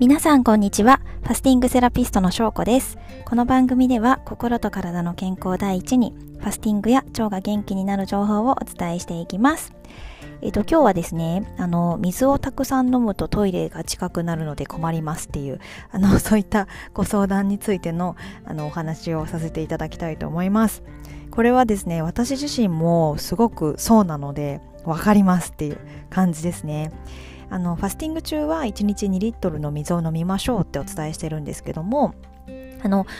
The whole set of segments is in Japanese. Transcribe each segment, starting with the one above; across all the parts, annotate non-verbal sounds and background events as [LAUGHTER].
皆さんこんにちは。ファスティングセラピストの翔子です。この番組では心と体の健康第一に、ファスティングや腸が元気になる情報をお伝えしていきます。えっ、と、今日はですね、あの、水をたくさん飲むとトイレが近くなるので困りますっていう、あの、[LAUGHS] そういったご相談についての、あの、お話をさせていただきたいと思います。これはですね、私自身もすごくそうなので、わかりますっていう感じですね。あのファスティング中は1日2リットルの水を飲みましょうってお伝えしてるんですけどもあのフ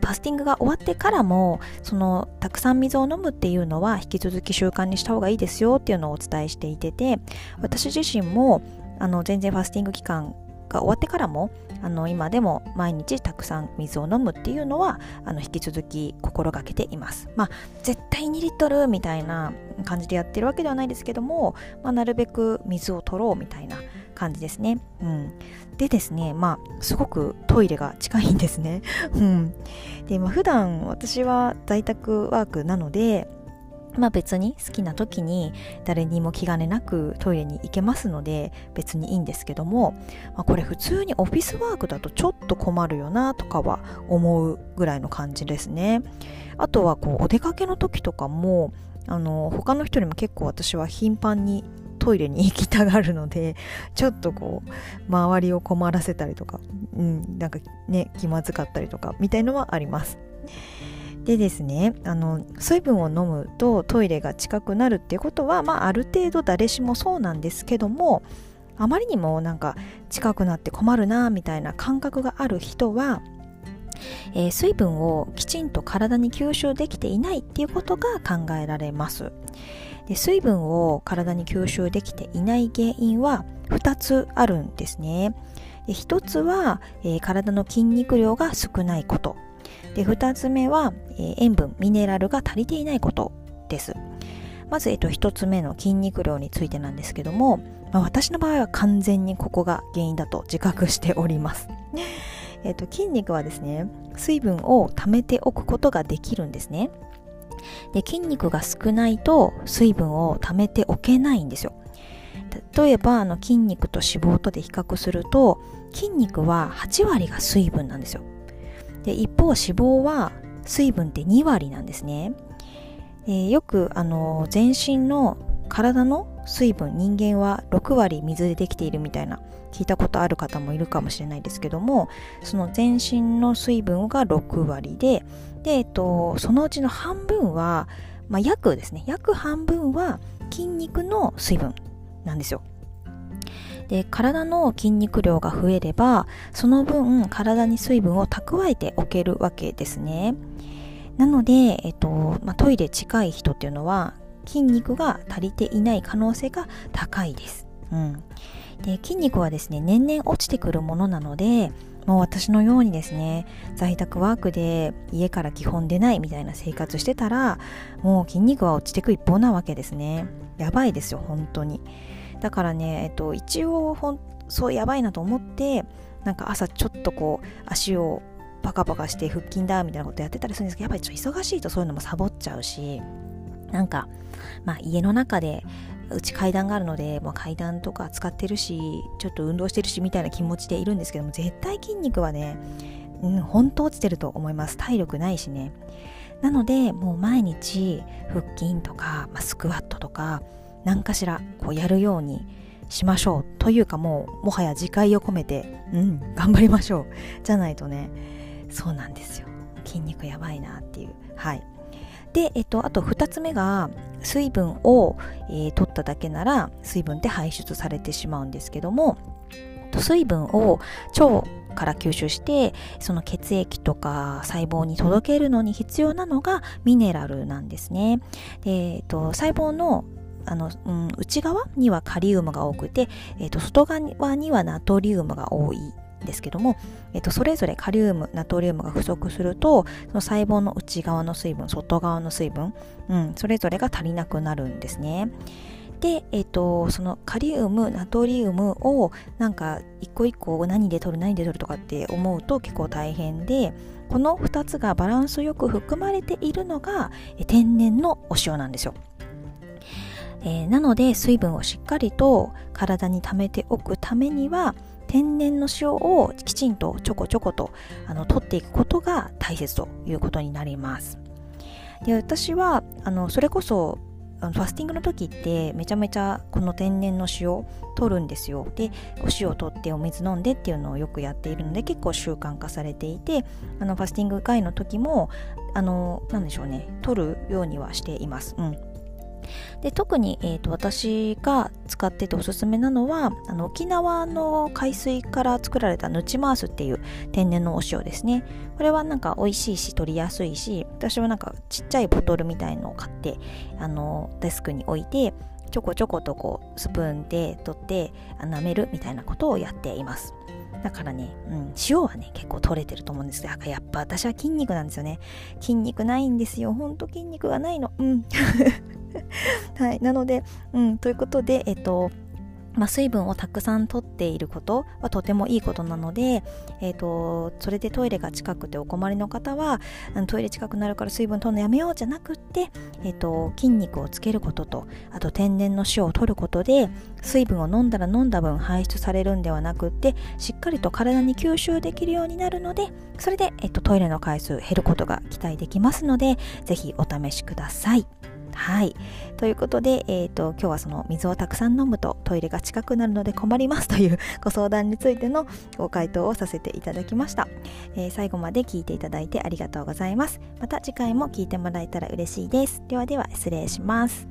ァスティングが終わってからもそのたくさん水を飲むっていうのは引き続き習慣にした方がいいですよっていうのをお伝えしていてて私自身もあの全然ファスティング期間が終わってからもあの今でも毎日たくさん水を飲むっていうのはあの引き続き心がけています。まあ絶対2リットルみたいな感じでやってるわけではないですけども、まあ、なるべく水を取ろうみたいな感じですね。うん、でですね、まあ、すごくトイレが近いんですね。うん、で、まあ、普段私は在宅ワークなので、まあ別に好きな時に誰にも気兼ねなくトイレに行けますので別にいいんですけども、まあ、これ普通にオフィスワークだとちょっと困るよなとかは思うぐらいの感じですね。あとはこうお出かけの時とかもあの他の人よりも結構私は頻繁にトイレに行きたがるので [LAUGHS] ちょっとこう周りを困らせたりとか、うん、なんかね気まずかったりとかみたいのはあります。でですねあの水分を飲むとトイレが近くなるっていうことは、まあ、ある程度誰しもそうなんですけどもあまりにもなんか近くなって困るなみたいな感覚がある人は、えー、水分をきちんと体に吸収できていないっていうことが考えられます。で水分を体に吸収できていない原因は2つあるんですね。で1つは、えー、体の筋肉量が少ないこと。で2つ目は、えー、塩分ミネラルが足りていないことです。まず、えっと、1つ目の筋肉量についてなんですけども、まあ、私の場合は完全にここが原因だと自覚しております。[LAUGHS] えっと、筋肉はですね水分を溜めておくことができるんですね。で筋肉が少ないと水分を溜めておけないんですよ。例えばあの筋肉と脂肪とで比較すると筋肉は8割が水分なんですよ。で一方脂肪は水分って2割なんですね。でよくあの全身の体の水分人間は6割水でできているみたいな聞いたことある方もいるかもしれないですけどもその全身の水分が6割でで、えっと、そのうちの半分は、まあ、約ですね約半分は筋肉の水分なんですよ。で体の筋肉量が増えればその分体に水分を蓄えておけるわけですね。なので、えっとまあ、トイレ近い人っていうのは筋肉が足りていない可能性が高いです、うん、で筋肉はですね年々落ちてくるものなのでもう私のようにですね在宅ワークで家から基本出ないみたいな生活してたらもう筋肉は落ちてく一方なわけですね。やばいですよ本当に。だからね、えっと、一応ほんそうやばいなと思ってなんか朝ちょっとこう足をパカパカして腹筋だみたいなことやってたりするんですけどやっぱりちょっと忙しいとそういうのもサボっちゃうしなんかまあ家の中でうち階段があるので、もう階段とか使ってるしちょっと運動してるしみたいな気持ちでいるんですけども絶対筋肉はね、うん、本当落ちてると思います。体力ないしね。なのでもう毎日腹筋とか、まあ、スクワットとか何かしらこうやるようにしましょうというかもうもはや自戒を込めてうん頑張りましょう。じゃないとねそうなんですよ。筋肉やばいなっていう。はい。で、えっと、あと2つ目が水分を、えー、取っただけなら水分って排出されてしまうんですけども水分を腸から吸収してその血液とか細胞に届けるのに必要なのがミネラルなんですね。えっと、細胞のあの、うん、内側にはカリウムが多くて、えーと、外側にはナトリウムが多いですけども、えーと、それぞれカリウムナトリウムが不足するとその細胞の内側の水分外側の水分、うん、それぞれが足りなくなるんですね。で、えっ、と、そのカリウム、ナトリウムをなんか一個一個何で取る何で取るとかって思うと結構大変で、この2つがバランスよく含まれているのが天然のお塩なんですよ。えー、なので水分をしっかりと体に溜めておくためには天然の塩をきちんとちょこちょことあの取っていくことが大切ということになります。で私はあのそれこそファスティングの時ってめちゃめちゃこの天然の塩取るんですよ。でお塩を取ってお水飲んでっていうのをよくやっているので結構習慣化されていてあのファスティング会の時もあのなんでしょうね取るようにはしています。うん。で特に、えーと、私が使ってておすすめなのはあの沖縄の海水から作られたヌチマースっていう天然のお塩ですねこれはなんか美味しいし取りやすいし私はなんかちっちゃいボトルみたいのを買ってあのデスクに置いてちょこちょことこうスプーンで取って舐めるみたいなことをやっていますだからね、うん、塩はね、結構取れてると思うんですけど、やっぱ私は筋肉なんですよね。筋肉ないんですよ。ほんと筋肉がないの。うん。[LAUGHS] はい。なので、うん、ということで、えっと、まあ、水分をたくさんとっていることはとてもいいことなので、えーと、それでトイレが近くてお困りの方はトイレ近くなるから水分とるのやめようじゃなくって、えーと、筋肉をつけることとあと天然の塩を取ることで水分を飲んだら飲んだ分排出されるんではなくってしっかりと体に吸収できるようになるのでそれで、えーとトイレの回数減ることが期待できますのでぜひお試しください。はい。ということで、えっ、ー、と、今日はその水をたくさん飲むとトイレが近くなるので困りますという [LAUGHS] ご相談についてのご回答をさせていただきました。えー、最後まで聞いていただいてありがとうございます。また次回も聞いてもらえたら嬉しいです。ではでは失礼します。